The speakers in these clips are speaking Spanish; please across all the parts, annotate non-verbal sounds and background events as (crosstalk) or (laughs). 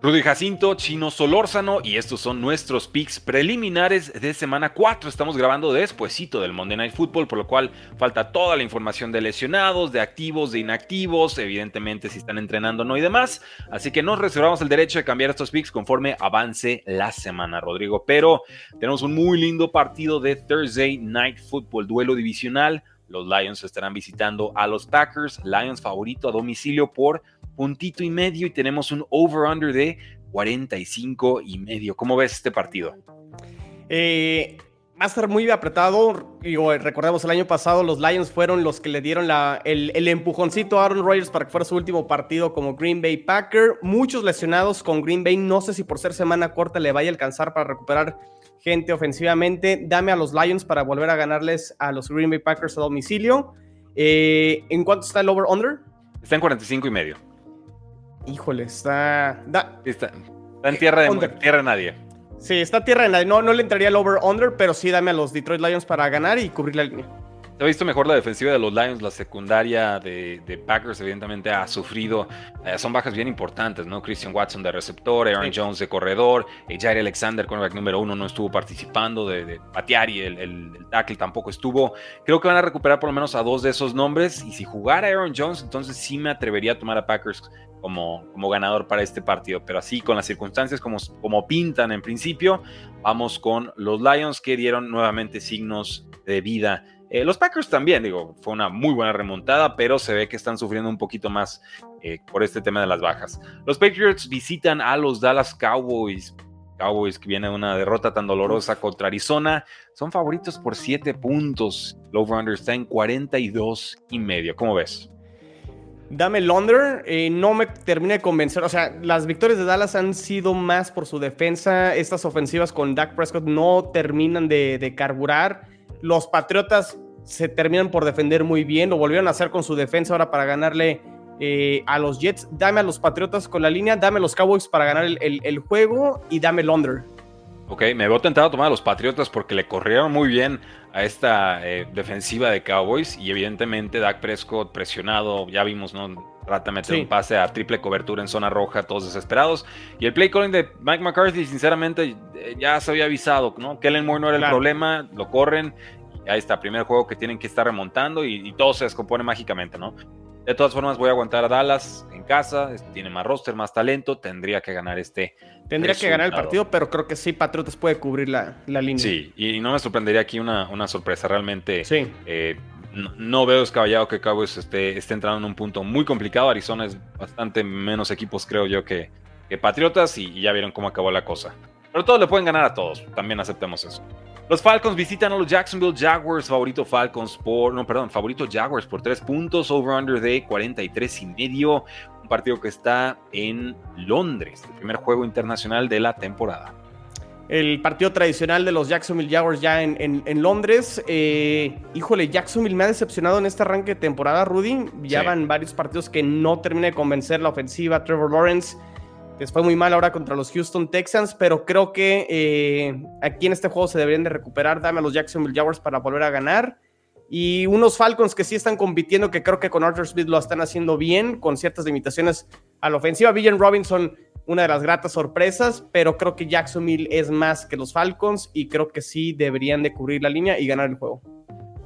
Rudy Jacinto, Chino Solórzano y estos son nuestros picks preliminares de semana 4. Estamos grabando despuesito del Monday Night Football, por lo cual falta toda la información de lesionados, de activos, de inactivos, evidentemente si están entrenando o no y demás. Así que nos reservamos el derecho de cambiar estos picks conforme avance la semana, Rodrigo. Pero tenemos un muy lindo partido de Thursday Night Football, duelo divisional. Los Lions estarán visitando a los Packers. Lions favorito a domicilio por puntito y medio y tenemos un over-under de 45 y medio. ¿Cómo ves este partido? Eh, va a estar muy apretado. recordemos el año pasado los Lions fueron los que le dieron la, el, el, empujoncito a Aaron Rodgers para que fuera su último partido como Green Bay Packer. Muchos lesionados con Green Bay. No sé si por ser semana corta le vaya a alcanzar para recuperar gente ofensivamente. Dame a los Lions para volver a ganarles a los Green Bay Packers a domicilio. Eh, ¿En cuánto está el over-under? Está en 45 y medio. Híjole, está... Está, en tierra de, tierra de nadie. Sí, está tierra de nadie. No, no le entraría el over-under, pero sí dame a los Detroit Lions para ganar y cubrir la línea. Se ha visto mejor la defensiva de los Lions, la secundaria de, Packers evidentemente ha sufrido, eh, son bajas bien importantes, ¿no? Christian Watson de receptor, Aaron Jones de corredor, eh, Jair Alexander, cornerback número uno, no estuvo participando de, patear y el, el, tackle tampoco estuvo. Creo que van a recuperar por lo menos a dos de esos nombres y si jugara Aaron Jones, entonces sí me atrevería a tomar a Packers como, como ganador para este partido, pero así con las circunstancias como, como pintan en principio, vamos con los Lions que dieron nuevamente signos de vida eh, los Packers también, digo, fue una muy buena remontada, pero se ve que están sufriendo un poquito más eh, por este tema de las bajas. Los Patriots visitan a los Dallas Cowboys. Cowboys que viene de una derrota tan dolorosa contra Arizona. Son favoritos por 7 puntos. El over-under está en 42 y medio. ¿Cómo ves? Dame under, eh, no me termina de convencer. O sea, las victorias de Dallas han sido más por su defensa. Estas ofensivas con Dak Prescott no terminan de, de carburar. Los Patriotas se terminan por defender muy bien, lo volvieron a hacer con su defensa ahora para ganarle eh, a los Jets. Dame a los Patriotas con la línea, dame a los Cowboys para ganar el, juego y dame el under. Ok, me veo tentado a tomar a los Patriotas porque le corrieron muy bien a esta eh, defensiva de Cowboys y evidentemente Dak Prescott presionado, ya vimos, ¿no? Trata de meter un pase a triple cobertura en zona roja, todos desesperados. Y el play calling de Mike McCarthy, sinceramente, ya se había avisado, ¿no? Kellen Moore no era el problema, lo corren. Y ahí está, primer juego que tienen que estar remontando y, todo se descompone mágicamente, ¿no? De todas formas, voy a aguantar a Dallas en casa. Tiene más roster, más talento. Tendría que ganar este. Tendría que ganar el partido, pero creo que sí, Patriotas puede cubrir la, línea. Sí, y no me sorprendería aquí una, una sorpresa. Realmente sí. Eh, no, veo descabellado que Cowboys esté, esté entrando en un punto muy complicado. Arizona es bastante menos equipos, creo yo, que, Patriotas y, ya vieron cómo acabó la cosa. Pero todos le pueden ganar a todos, también aceptemos eso. Los Falcons visitan a los Jacksonville Jaguars, favorito Falcons por, no, perdón, favorito Jaguars por 3 puntos, over-under de 43 y medio, un partido que está en Londres, el primer juego internacional de la temporada el partido tradicional de los Jacksonville Jaguars ya en, Londres. Eh, híjole, Jacksonville me ha decepcionado en este arranque de temporada, Rudy. Ya van varios partidos que no termina de convencer la ofensiva. Trevor Lawrence fue muy mal ahora contra los Houston Texans, pero creo que eh, aquí en este juego se deberían de recuperar. Dame a los Jacksonville Jaguars para volver a ganar. Y unos Falcons que sí están compitiendo, que creo que con Arthur Smith lo están haciendo bien, con ciertas limitaciones a la ofensiva. Villan Robinson una de las gratas sorpresas, pero creo que Jacksonville es más que los Falcons y creo que sí deberían de cubrir la línea y ganar el juego.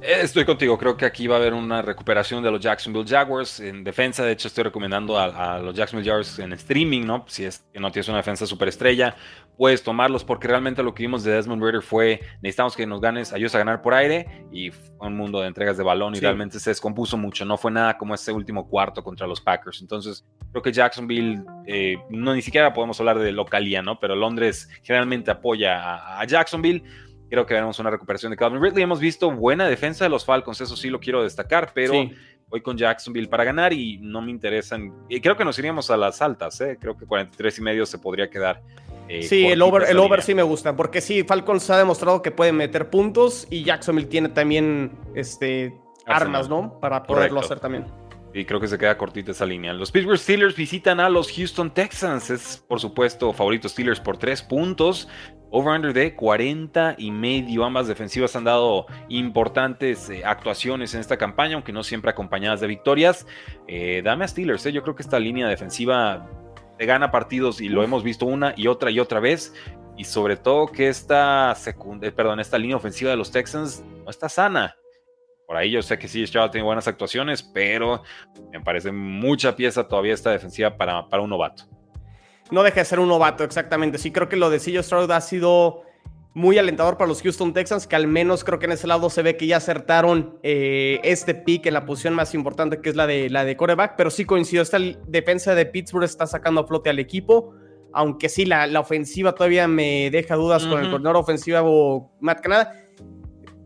Eh, estoy contigo, creo que aquí va a haber una recuperación de los Jacksonville Jaguars en defensa. De hecho, estoy recomendando a, los Jacksonville Jaguars en streaming, ¿no? Si es que no tienes una defensa superestrella, puedes tomarlos porque realmente lo que vimos de Desmond Ritter fue necesitamos que nos ganes, ayudes a ganar por aire y fue un mundo de entregas de balón y realmente se descompuso mucho. No fue nada como ese último cuarto contra los Packers. Entonces, creo que Jacksonville, eh, no ni siquiera podemos hablar de localía, ¿no? Pero Londres generalmente apoya a, Jacksonville. Creo que veremos una recuperación de Calvin Ridley. Hemos visto buena defensa de los Falcons, eso sí lo quiero destacar, pero voy con Jacksonville para ganar y no me interesan. Y creo que nos iríamos a las altas, ¿eh? creo que 43 y medio se podría quedar Eh, sí, el over, el over sí me gusta, porque sí, Falcons ha demostrado que puede meter puntos y Jacksonville tiene también este, armas, ¿no? Para poderlo hacer también. Y creo que se queda cortita esa línea. Los Pittsburgh Steelers visitan a los Houston Texans. Es, por supuesto, favorito Steelers por tres puntos. Over-under de 40 y medio. Ambas defensivas han dado importantes eh, actuaciones en esta campaña, aunque no siempre acompañadas de victorias. Eh, dame a Steelers. Eh. Yo creo que esta línea defensiva te gana partidos y lo hemos visto una y otra y otra vez. Y sobre todo que esta, perdón, esta línea ofensiva de los Texans no está sana. Por ahí yo sé que sí, Stroud tiene buenas actuaciones, pero me parece mucha pieza todavía esta defensiva para, para un novato. No deja de ser un novato, exactamente. Sí, creo que lo de CJ Stroud ha sido muy alentador para los Houston Texans, que al menos creo que en ese lado se ve que ya acertaron eh, este pick en la posición más importante, que es la de, la de coreback, pero sí coincido, esta defensa de Pittsburgh está sacando a flote al equipo, aunque sí, la, la ofensiva todavía me deja dudas con el coordinador ofensivo Matt Canada.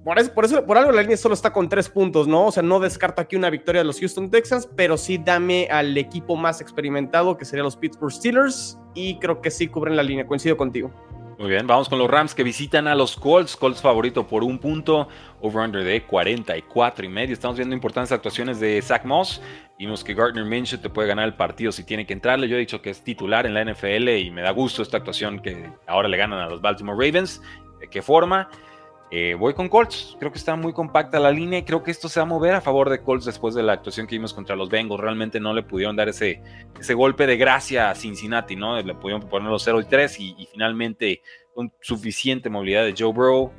Por eso, por algo la línea solo está con tres puntos, ¿no? O sea, no descarto aquí una victoria de los Houston Texans, pero sí dame al equipo más experimentado, que sería los Pittsburgh Steelers, y creo que sí cubren la línea. Coincido contigo. Muy bien, vamos con los Rams que visitan a los Colts. Colts favorito por un punto, over-under de 44 y medio. Estamos viendo importantes actuaciones de Zach Moss. Vimos que Gardner Minshew te puede ganar el partido si tiene que entrarle. Yo he dicho que es titular en la NFL y me da gusto esta actuación que ahora le ganan a los Baltimore Ravens. ¿De qué forma? Eh, voy con Colts, creo que está muy compacta la línea y creo que esto se va a mover a favor de Colts después de la actuación que vimos contra los Bengals. Realmente no le pudieron dar ese, ese golpe de gracia a Cincinnati, ¿no? Le pudieron poner los 0 y 3 y, finalmente con suficiente movilidad de Joe Burrow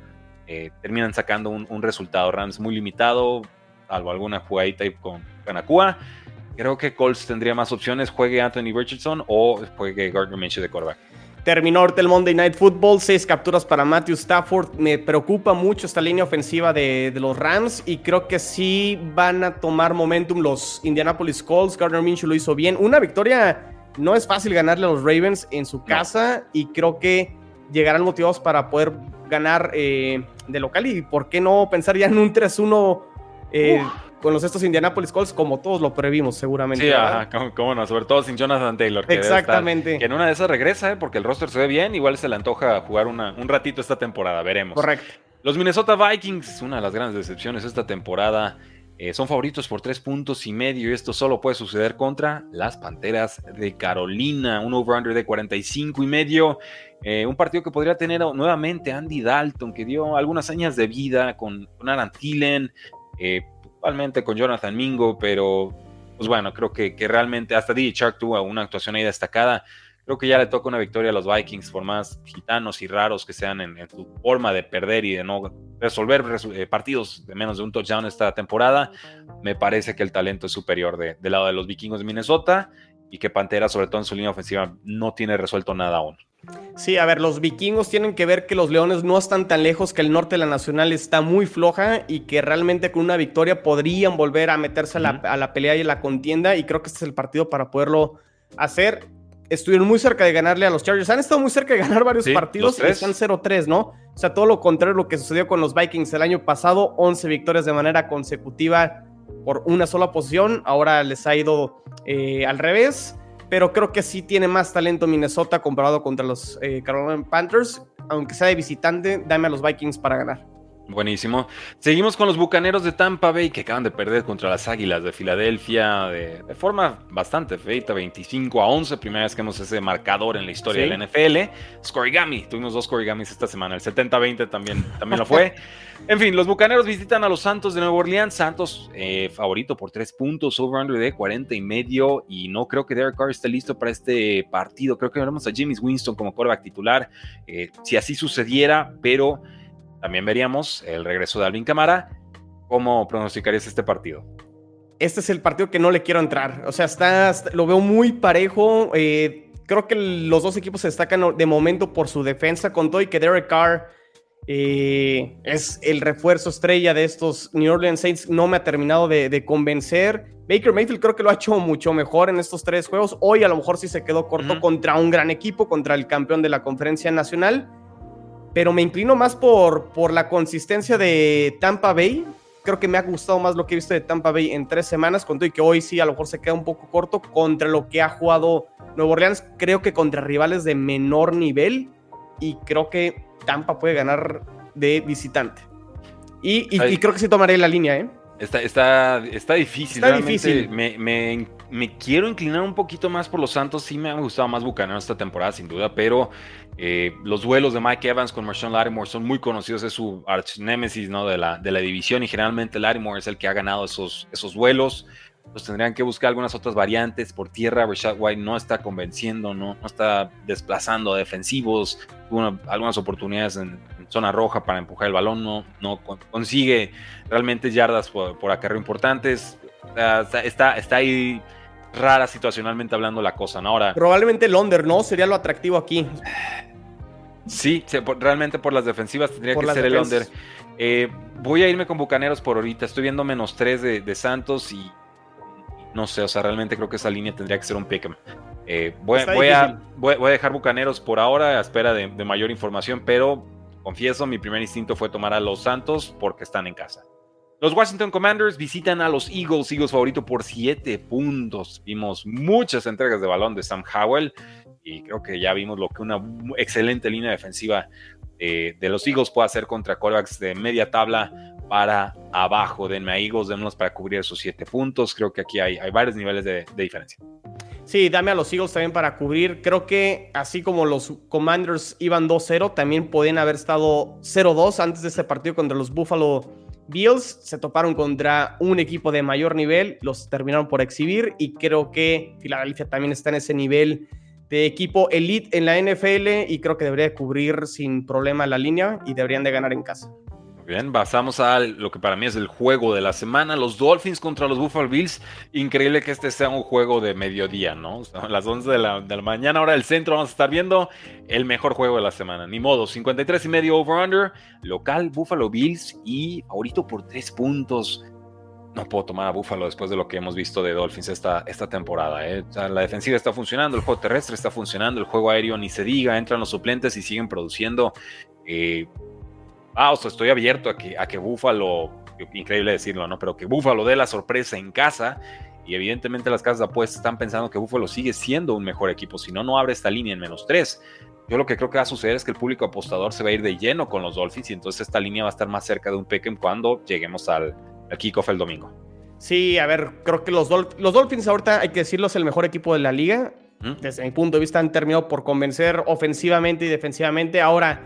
eh, terminan sacando un, resultado. Rams muy limitado, salvo alguna jugadita con Kanakua. Creo que Colts tendría más opciones, juegue Anthony Richardson o juegue Gardner Minshew de quarterback. Terminó ahorita el Monday Night Football, seis capturas para Matthew Stafford. Me preocupa mucho esta línea ofensiva de, los Rams y creo que sí van a tomar momentum los Indianapolis Colts. Gardner Minshew lo hizo bien. Una victoria, no es fácil ganarle a los Ravens en su casa y creo que llegarán motivados para poder ganar eh, de local y por qué no pensar ya en un 3-1 con los estos Indianapolis Colts, como todos lo previmos, seguramente. Sí, ajá, cómo, no, sobre todo sin Jonathan Taylor. Exactamente. que en una de esas regresa, ¿eh? porque el roster se ve bien, igual se le antoja jugar una, un ratito esta temporada, veremos. Correcto. Los Minnesota Vikings, una de las grandes decepciones esta temporada, eh, son favoritos por tres puntos y medio y esto solo puede suceder contra las Panteras de Carolina, un over-under de 45 y medio. Eh, un partido que podría tener nuevamente Andy Dalton, que dio algunas señas de vida con, con Aaron Thielen. Eh, Igualmente con Jonathan Mingo, pero pues bueno, creo que, que realmente hasta DJ Shark tuvo una actuación ahí destacada. Creo que ya le toca una victoria a los Vikings, por más gitanos y raros que sean en, su forma de perder y de no resolver eh, partidos de menos de un touchdown esta temporada. Me parece que el talento es superior de, del lado de los vikingos de Minnesota y que Pantera, sobre todo en su línea ofensiva, no tiene resuelto nada aún. Sí, a ver, los vikingos tienen que ver que los leones no están tan lejos, que el norte de la nacional está muy floja y que realmente con una victoria podrían volver a meterse a, la, pelea y a la contienda y creo que este es el partido para poderlo hacer. Estuvieron muy cerca de ganarle a los Chargers. Han estado muy cerca de ganar varios partidos y están 0-3, ¿no? O sea, todo lo contrario a lo que sucedió con los Vikings el año pasado, 11 victorias de manera consecutiva por una sola posición. Ahora les ha ido eh, al revés pero creo que sí tiene más talento Minnesota comparado contra los eh, Carolina Panthers. Aunque sea de visitante, dame a los Vikings para ganar. Buenísimo. Seguimos con los Bucaneros de Tampa Bay que acaban de perder contra las Águilas de Filadelfia de, forma bastante feita, 25 a 11, primera vez que hemos ese marcador en la historia del NFL. Scorigami, tuvimos dos Scorigamis esta semana, el 70-20 también, también lo fue. (laughs) en fin, los Bucaneros visitan a los Santos de Nueva Orleans, Santos eh, favorito por tres puntos, over-under de 40 y medio, y no creo que Derek Carr esté listo para este partido, creo que veremos a James Winston como quarterback titular, eh, si así sucediera, pero... También veríamos el regreso de Alvin Camara. ¿Cómo pronosticarías este partido? Este es el partido que no le quiero entrar. O sea, está, lo veo muy parejo. Eh, creo que los dos equipos se destacan de momento por su defensa, con todo y que Derek Carr eh, es el refuerzo estrella de estos New Orleans Saints. No me ha terminado de, convencer. Baker Mayfield creo que lo ha hecho mucho mejor en estos tres juegos. Hoy a lo mejor sí se quedó corto contra un gran equipo, contra el campeón de la conferencia nacional pero me inclino más por, por la consistencia de Tampa Bay. creo que me ha gustado más lo que he visto de Tampa Bay en tres semanas, con todo y que hoy sí a lo mejor se queda un poco corto contra lo que ha jugado Nuevo Orleans, creo que contra rivales de menor nivel y creo que Tampa puede ganar de visitante. Y, creo que sí tomaré la línea, ¿eh? Está, está, está difícil. Está difícil. Me, me, quiero inclinar un poquito más por los Santos. Sí me ha gustado más Bucanero esta temporada, sin duda, pero eh, los duelos de Mike Evans con Marshawn Lattimore son muy conocidos. Es su arch nemesis ¿no? de, la, de la división y generalmente Lattimore es el que ha ganado esos, esos duelos pues tendrían que buscar algunas otras variantes por tierra. Rashad White no está convenciendo, no, no está desplazando defensivos. Tuvo algunas oportunidades en, zona roja para empujar el balón, no, no consigue realmente yardas por, por acarreo importantes. está, está, ahí rara situacionalmente hablando la cosa, ¿no? Ahora. Probablemente el under, ¿no? Sería lo atractivo aquí. Sí, realmente por las defensivas tendría que ser el under. Eh, voy a irme con Bucaneros por ahorita. Estoy viendo menos 3 de, de Santos y no sé, o sea, realmente creo que esa línea tendría que ser un pick'em. Eh, voy, a, voy, a, dejar Bucaneros por ahora a espera de, mayor información, pero confieso, mi primer instinto fue tomar a los Santos porque están en casa. Los Washington Commanders visitan a los Eagles, Eagles favorito por 7 puntos. Vimos muchas entregas de balón de Sam Howell y creo que ya vimos lo que una excelente línea defensiva eh, de los Eagles puede hacer contra quarterbacks de media tabla para abajo. Denme a Eagles, démonos para cubrir esos siete puntos. Creo que aquí hay, hay varios niveles de, diferencia. Sí, dame a los Eagles también para cubrir. Creo que así como los Commanders iban 2-0, también podían haber estado 0-2 antes de ese partido contra los Buffalo Bills. Se toparon contra un equipo de mayor nivel, los terminaron por exhibir y creo que Filadelfia también está en ese nivel de equipo elite en la NFL y creo que debería cubrir sin problema la línea y deberían de ganar en casa. Bien, pasamos a lo que para mí es el juego de la semana, los Dolphins contra los Buffalo Bills. Increíble que este sea un juego de mediodía, ¿no? a (laughs) las 11 de la, mañana, hora del centro, vamos a estar viendo el mejor juego de la semana. Ni modo, 53 y medio over-under, local Buffalo Bills y favorito por 3 puntos. No puedo tomar a Buffalo después de lo que hemos visto de Dolphins esta, esta temporada. ¿eh? la defensiva está funcionando, el juego terrestre está funcionando, el juego aéreo ni se diga, entran los suplentes y siguen produciendo. Eh, ah, o sea, estoy abierto a que, a que Buffalo, increíble decirlo, ¿no? Pero que Buffalo dé la sorpresa en casa. Y evidentemente las casas de apuestas están pensando que Buffalo sigue siendo un mejor equipo. Si no, no abre esta línea en menos tres. Yo lo que creo que va a suceder es que el público apostador se va a ir de lleno con los Dolphins y entonces esta línea va a estar más cerca de un Peckham cuando lleguemos al, al kickoff el domingo. Sí, a ver, creo que los, los Dolphins ahorita, hay que decirlo, es el mejor equipo de la liga. Desde mi punto de vista han terminado por convencer ofensivamente y defensivamente. Ahora,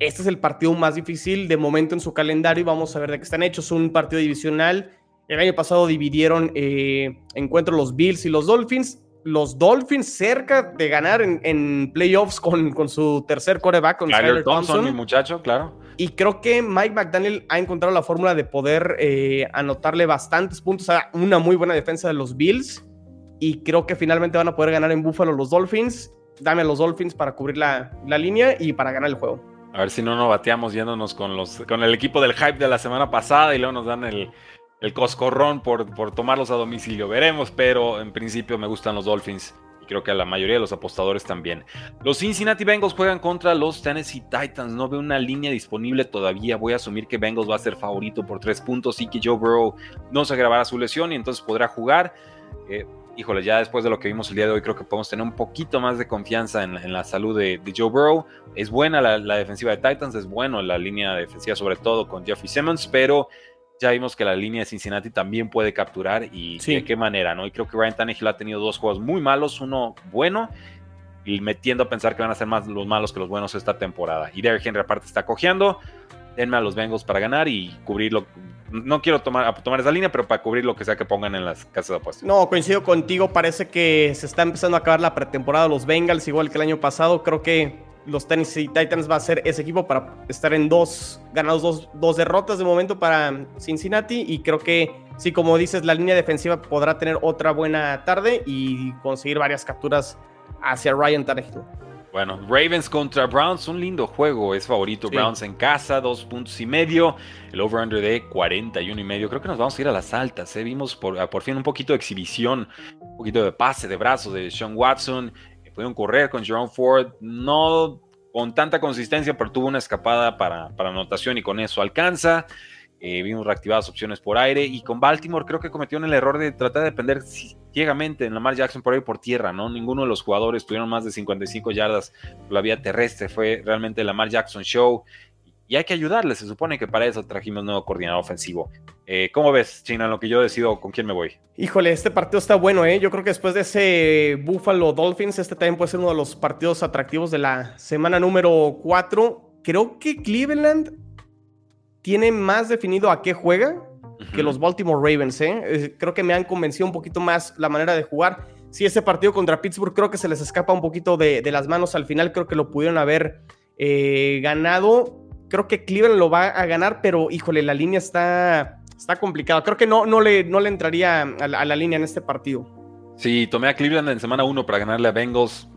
este es el partido más difícil de momento en su calendario y vamos a ver de qué están hechos. Un partido divisional. El año pasado dividieron eh, encuentros los Bills y los Dolphins. Los Dolphins cerca de ganar en, playoffs con, con, su tercer coreback, con Tyler Thompson, mi muchacho, claro. Y creo que Mike McDaniel ha encontrado la fórmula de poder eh, anotarle bastantes puntos a una muy buena defensa de los Bills. Y creo que finalmente van a poder ganar en Buffalo los Dolphins. Dame a los Dolphins para cubrir la, la línea y para ganar el juego. A ver si no nos bateamos yéndonos con, los, con el equipo del hype de la semana pasada y luego nos dan el, el coscorrón por, por tomarlos a domicilio. Veremos, pero en principio me gustan los Dolphins y creo que a la mayoría de los apostadores también. Los Cincinnati Bengals juegan contra los Tennessee Titans. No veo una línea disponible todavía. Voy a asumir que Bengals va a ser favorito por tres puntos y que Joe Burrow no se agravará su lesión y entonces podrá jugar. Eh, híjole, ya después de lo que vimos el día de hoy, creo que podemos tener un poquito más de confianza en, la salud de, Joe Burrow. Es buena la, defensiva de Titans, es bueno la línea defensiva, sobre todo con Jeffrey Simmons, pero ya vimos que la línea de Cincinnati también puede capturar y de qué manera, ¿no? Y creo que Ryan Tannehill ha tenido dos juegos muy malos, uno bueno y metiendo a pensar que van a ser más los malos que los buenos esta temporada. Y Derrick Henry aparte está cojeando denme a los Bengals para ganar y cubrirlo. No quiero tomar, tomar esa línea, pero para cubrir lo que sea que pongan en las casas de apuestas. No, coincido contigo. Parece que se está empezando a acabar la pretemporada de los Bengals, igual que el año pasado. Creo que los Tennessee Titans va a ser ese equipo para estar en dos, ganados dos, dos derrotas de momento para Cincinnati. Y creo que, sí, como dices, la línea defensiva podrá tener otra buena tarde y conseguir varias capturas hacia Ryan Tannehill. Bueno, Ravens contra Browns, un lindo juego. Es favorito Browns en casa, dos puntos y medio. El over-under de 41 y medio. Creo que nos vamos a ir a las altas. ¿eh? Vimos por, por, fin un poquito de exhibición, un poquito de pase de brazos de Sean Watson. Pudieron correr con Jerome Ford. No con tanta consistencia, pero tuvo una escapada para, para anotación y con eso alcanza. Eh, vimos reactivadas opciones por aire y con Baltimore creo que cometió el error de tratar de depender ciegamente en Lamar Jackson por ahí por tierra, ¿no? Ninguno de los jugadores tuvieron más de 55 yardas por la vía terrestre, fue realmente Lamar Jackson Show y hay que ayudarle, se supone que para eso trajimos nuevo coordinador ofensivo. Eh, ¿Cómo ves, China, lo que yo decido con quién me voy? Híjole, este partido está bueno, ¿eh? Yo creo que después de ese Buffalo Dolphins, este también puede ser uno de los partidos atractivos de la semana número 4. Creo que Cleveland tiene más definido a qué juega que los Baltimore Ravens, ¿eh? Creo que me han convencido un poquito más la manera de jugar. Sí, ese partido contra Pittsburgh creo que se les escapa un poquito de, las manos al final, creo que lo pudieron haber eh, ganado. Creo que Cleveland lo va a ganar, pero híjole, la línea está, está complicada. Creo que no, no, le, no le entraría a la, línea en este partido. Sí, tomé a Cleveland en semana 1 para ganarle a Bengals.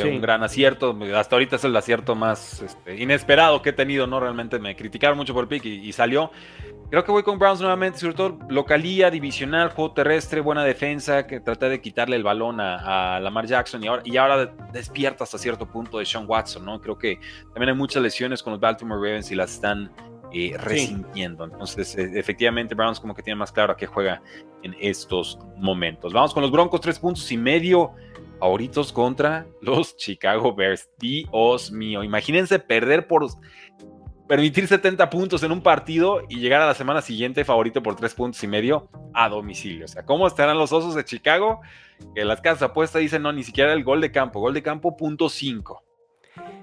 Fue un gran acierto. Hasta ahorita es el acierto más este, inesperado que he tenido, ¿no? Realmente me criticaron mucho por el pick y, salió. Creo que voy con Browns nuevamente, sobre todo localía, divisional, juego terrestre, buena defensa, que traté de quitarle el balón a, Lamar Jackson y ahora, y ahora despierta hasta cierto punto de Sean Watson, ¿no? Creo que también hay muchas lesiones con los Baltimore Ravens y las están eh, resintiendo. Entonces, eh, efectivamente, Browns como que tiene más claro a qué juega en estos momentos. Vamos con los Broncos, tres puntos y medio favoritos contra los (laughs) Chicago Bears. Dios mío, imagínense perder por permitir 70 puntos en un partido y llegar a la semana siguiente favorito por 3 puntos y medio a domicilio. O sea, ¿cómo estarán los osos de Chicago? Que las casas apuestas dicen no, ni siquiera el gol de campo, gol de campo punto 5.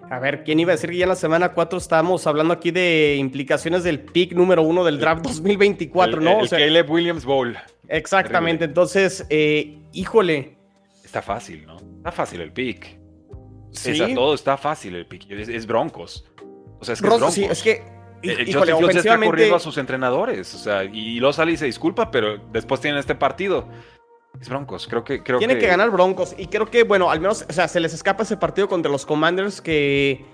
A ver, ¿quién iba a decir que ya en la semana 4 estábamos hablando aquí de implicaciones del pick número 1 del draft 2024, ¿no? El, Caleb Williams Bowl. Exactamente, entonces, eh, híjole, Está fácil, ¿no? Está fácil el pick. Sí. todo está fácil el pick. Es, Broncos. O sea, es que es Broncos. Sí, es que. Eh, híjole, Justin está corriendo a sus entrenadores. O sea, y lo sale y se disculpa, pero después tienen este partido. Es Broncos, creo que. Creo Tiene que... ganar Broncos. Y creo que, bueno, al menos, o sea, se les escapa ese partido contra los Commanders que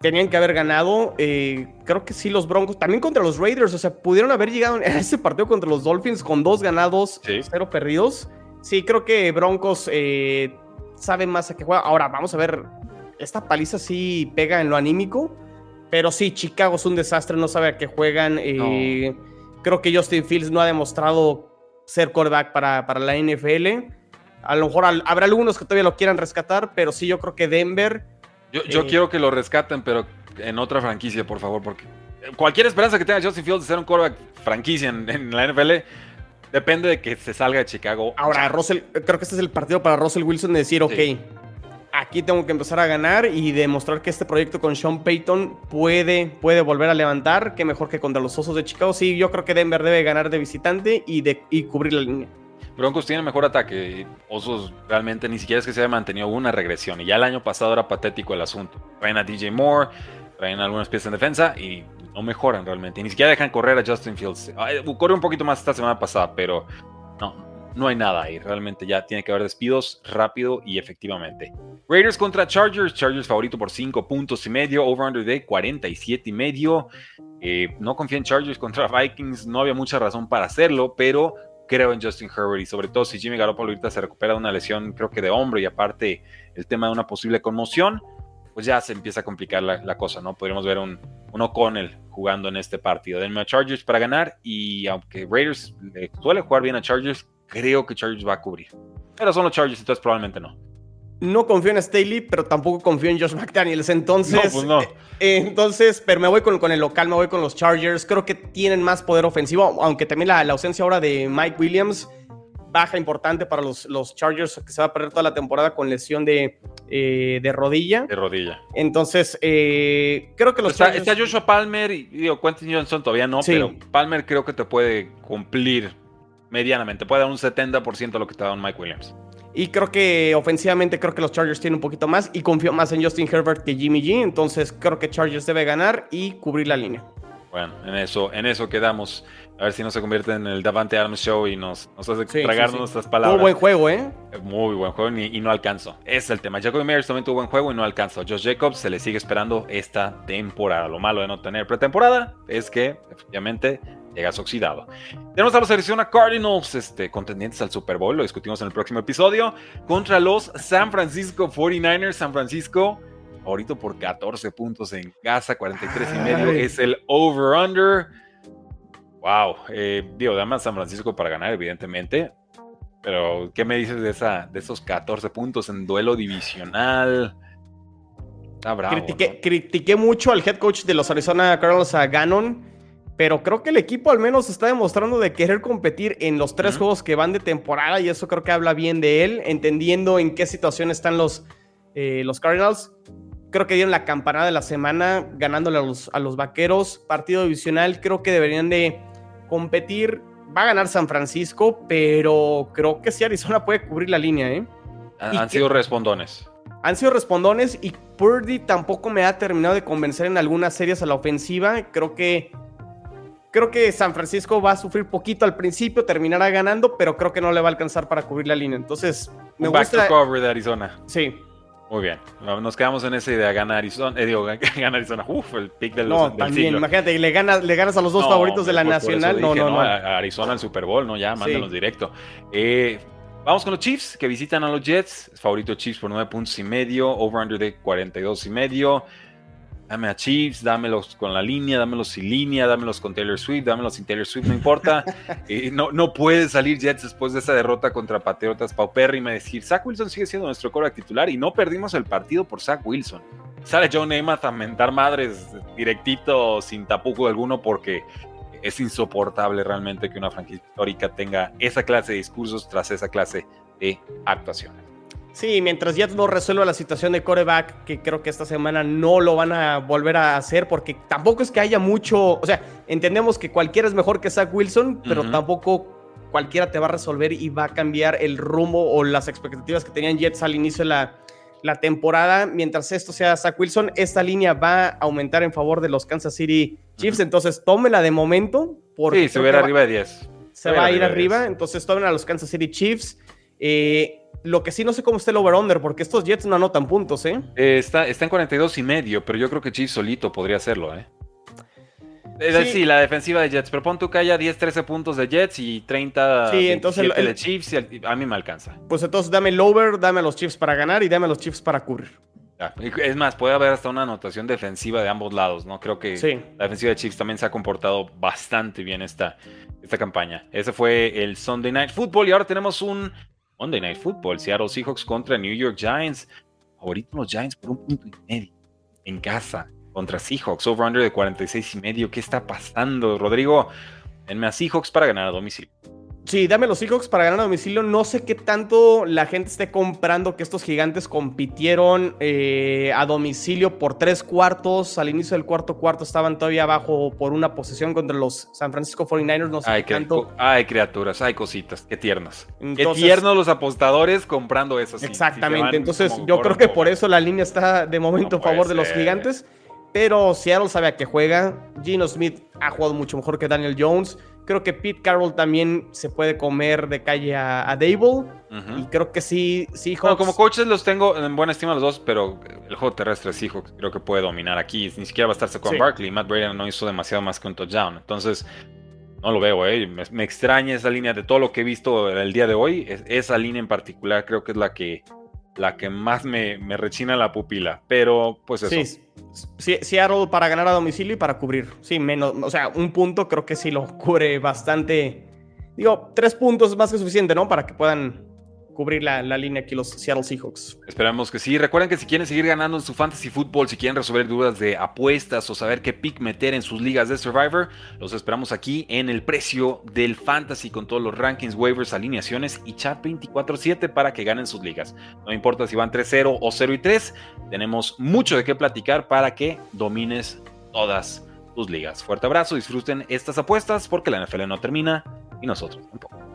tenían que haber ganado. Eh, creo que sí, los Broncos. También contra los Raiders. O sea, pudieron haber llegado a (laughs) ese partido contra los Dolphins con dos ganados, cero perdidos. Sí, creo que Broncos eh, saben más a qué juega. Ahora, vamos a ver. Esta paliza sí pega en lo anímico. Pero sí, Chicago es un desastre, no sabe a qué juegan. Eh, creo que Justin Fields no ha demostrado ser quarterback para, para la NFL. A lo mejor habrá algunos que todavía lo quieran rescatar, pero sí, yo creo que Denver. Yo, eh, quiero que lo rescaten, pero en otra franquicia, por favor, porque cualquier esperanza que tenga Justin Fields de ser un quarterback franquicia en, en la NFL Depende de que se salga de Chicago. Ahora, Russell, creo que este es el partido para Russell Wilson de decir, ok, aquí tengo que empezar a ganar y demostrar que este proyecto con Sean Payton puede, puede volver a levantar. Que mejor que contra los Osos de Chicago. Sí, yo creo que Denver debe ganar de visitante y, de, y cubrir la línea. Broncos tiene mejor ataque. Osos realmente ni siquiera es que se haya mantenido una regresión. Y ya el año pasado era patético el asunto. Traen a DJ Moore, traen algunas piezas en defensa y no mejoran realmente. Ni siquiera dejan correr a Justin Fields. Corre un poquito más esta semana pasada, pero no, no hay nada ahí. Realmente ya tiene que haber despidos rápido y efectivamente. Raiders contra Chargers. Chargers favorito por 5 puntos y medio. Over-under de 47 y medio. Eh, no confío en Chargers contra Vikings. No había mucha razón para hacerlo, pero creo en Justin Herbert y sobre todo si Jimmy Garoppolo ahorita se recupera de una lesión, creo que de hombro y aparte el tema de una posible conmoción pues ya se empieza a complicar la, cosa, ¿no? Podríamos ver un, un O'Connell jugando en este partido. Denme a Chargers para ganar y aunque Raiders suele jugar bien a Chargers, creo que Chargers va a cubrir. Pero son los Chargers, entonces probablemente no. No confío en Staley, pero tampoco confío en Josh McDaniels. Entonces, no, pues no. Eh, entonces, pero me voy con, con, el local, me voy con los Chargers. Creo que tienen más poder ofensivo, aunque también la, la ausencia ahora de Mike Williams baja importante para los, los Chargers, que se va a perder toda la temporada con lesión de, eh, de rodilla. De rodilla. Entonces, eh, creo que los está, Chargers... Está Joshua Palmer y digo, Quentin Johnson todavía no, pero Palmer creo que te puede cumplir medianamente. Puede dar un 70% de lo que te da un Mike Williams. Y creo que ofensivamente creo que los Chargers tienen un poquito más y confío más en Justin Herbert que Jimmy G. Entonces creo que Chargers debe ganar y cubrir la línea. Bueno, en eso, en eso quedamos. A ver si no se convierte en el Davante Adams Show y nos, nos hace tragar nuestras palabras. Muy buen juego, ¿eh? Muy buen juego y, no alcanzo. Es el tema. Jacoby Myers también tuvo buen juego y no alcanzó. Josh Jacobs se le sigue esperando esta temporada. Lo malo de no tener pretemporada es que, efectivamente, llegas oxidado. Tenemos a los Arizona Cardinals, este, contendientes al Super Bowl, lo discutimos en el próximo episodio, contra los San Francisco 49ers. San Francisco favorito por 14 puntos en casa, 43 y medio es el over-under. Wow, eh, digo, dame a San Francisco para ganar, evidentemente. Pero, ¿qué me dices de, esa, de esos 14 puntos en duelo divisional? Está bravo, critiqué, mucho al head coach de los Arizona Cardinals, a Gannon, pero creo que el equipo al menos está demostrando de querer competir en los tres juegos que van de temporada y eso creo que habla bien de él, entendiendo en qué situación están los, eh, los Cardinals. Creo que dieron la campanada de la semana ganándole a los, a los vaqueros. Partido divisional, creo que deberían de competir va a ganar San Francisco, pero creo que sí Arizona puede cubrir la línea, ¿eh? Han, sido respondones. Han sido respondones y Purdy tampoco me ha terminado de convencer en algunas series a la ofensiva. Creo que creo que San Francisco va a sufrir poquito al principio, terminará ganando, pero creo que no le va a alcanzar para cubrir la línea. Entonces, me Un gusta. Back to cover de Arizona. Sí. Muy bien. Nos quedamos en esa idea. Gana Arizona. Eh, digo, (laughs) gana Arizona. Uf, el pick del, no, también, Imagínate, le ganas, le ganas a los dos favoritos de la Nacional. no, no, no. A Arizona al Super Bowl, ¿no? Ya, mándanos directo. Eh, vamos con los Chiefs, que visitan a los Jets. Favorito Chiefs por nueve puntos y medio. Over-under de 42 y medio dame a Chiefs, dámelos con la línea, dámelos sin línea, dámelos con Taylor Swift, dámelos sin Taylor Swift, no importa. (laughs) Eh, no, no puede salir Jets después de esa derrota contra Patriotas paupérrima decir, Zach Wilson sigue siendo nuestro coreback titular y no perdimos el partido por Zach Wilson. Sale John Namath a mentar madres directito, sin tapujo alguno, porque es insoportable realmente que una franquicia histórica tenga esa clase de discursos tras esa clase de actuaciones. Sí, mientras Jets no resuelva la situación de coreback, que creo que esta semana no lo van a volver a hacer, porque tampoco es que haya mucho. O sea, entendemos que cualquiera es mejor que Zach Wilson, pero tampoco cualquiera te va a resolver y va a cambiar el rumbo o las expectativas que tenían Jets al inicio de la, la temporada. Mientras esto sea Zach Wilson, esta línea va a aumentar en favor de los Kansas City Chiefs. Entonces, tómela de momento. Porque sí, se va arriba de 10. Se, va a ir arriba, entonces tomen a los Kansas City Chiefs. Eh, lo que sí no sé cómo está el over-under, porque estos Jets no anotan puntos, ¿eh? ¿eh? está, está en 42 y medio, pero yo creo que Chiefs solito podría hacerlo, ¿eh? Sí. la defensiva de Jets, pero pon tú que haya 10, 13 puntos de Jets y 30 sí, entonces el, de Chiefs, y a mí me alcanza. Pues entonces dame el over, dame a los Chiefs para ganar y dame a los Chiefs para cubrir. Es más, puede haber hasta una anotación defensiva de ambos lados, ¿no? Creo que la defensiva de Chiefs también se ha comportado bastante bien esta, esta campaña. Ese fue el Sunday Night Football y ahora tenemos un Monday Night Football, Seattle Seahawks contra New York Giants. Favorito los Giants por un punto y medio en casa contra Seahawks, over-under de 46 y medio. ¿Qué está pasando, Rodrigo? Denme a Seahawks para ganar a domicilio. Sí, dame los Seahawks para ganar a domicilio. No sé qué tanto la gente esté comprando que estos gigantes compitieron eh, a domicilio por tres cuartos. Al inicio del cuarto cuarto estaban todavía abajo por una posesión contra los San Francisco 49ers. No sé ay, tanto. Hay criaturas, hay cositas. Qué tiernos. qué tiernos los apostadores comprando eso. exactamente. Entonces yo creo que por eso la línea está de momento a favor de los gigantes. Pero Seattle sabe a qué juega. Gino Smith ha jugado mucho mejor que Daniel Jones. Creo que Pete Carroll también se puede comer de calle a, a Dable. Y creo que sí, sí como coaches los tengo en buena estima los dos, pero el juego terrestre sí creo que puede dominar aquí. Ni siquiera va a estarse con Barkley. Matt Brady no hizo demasiado más que un touchdown. Entonces, no lo veo, ¿eh? Me, extraña esa línea de todo lo que he visto el día de hoy. esa línea en particular creo que es la que la que más me, rechina la pupila. Pero, pues eso. Sí, Seattle para ganar a domicilio y para cubrir. Sí, menos, o sea, un punto creo que sí lo cubre bastante. Digo, tres puntos es más que suficiente, ¿no? Para que puedan cubrir la, línea aquí los Seattle Seahawks. Esperamos que sí. Recuerden que si quieren seguir ganando en su fantasy fútbol, si quieren resolver dudas de apuestas o saber qué pick meter en sus ligas de Survivor, los esperamos aquí en el precio del fantasy con todos los rankings, waivers, alineaciones y chat 24/7 para que ganen sus ligas. No importa si van 3-0 o 0 y 3, tenemos mucho de qué platicar para que domines todas tus ligas. Fuerte abrazo, disfruten estas apuestas porque la NFL no termina y nosotros tampoco.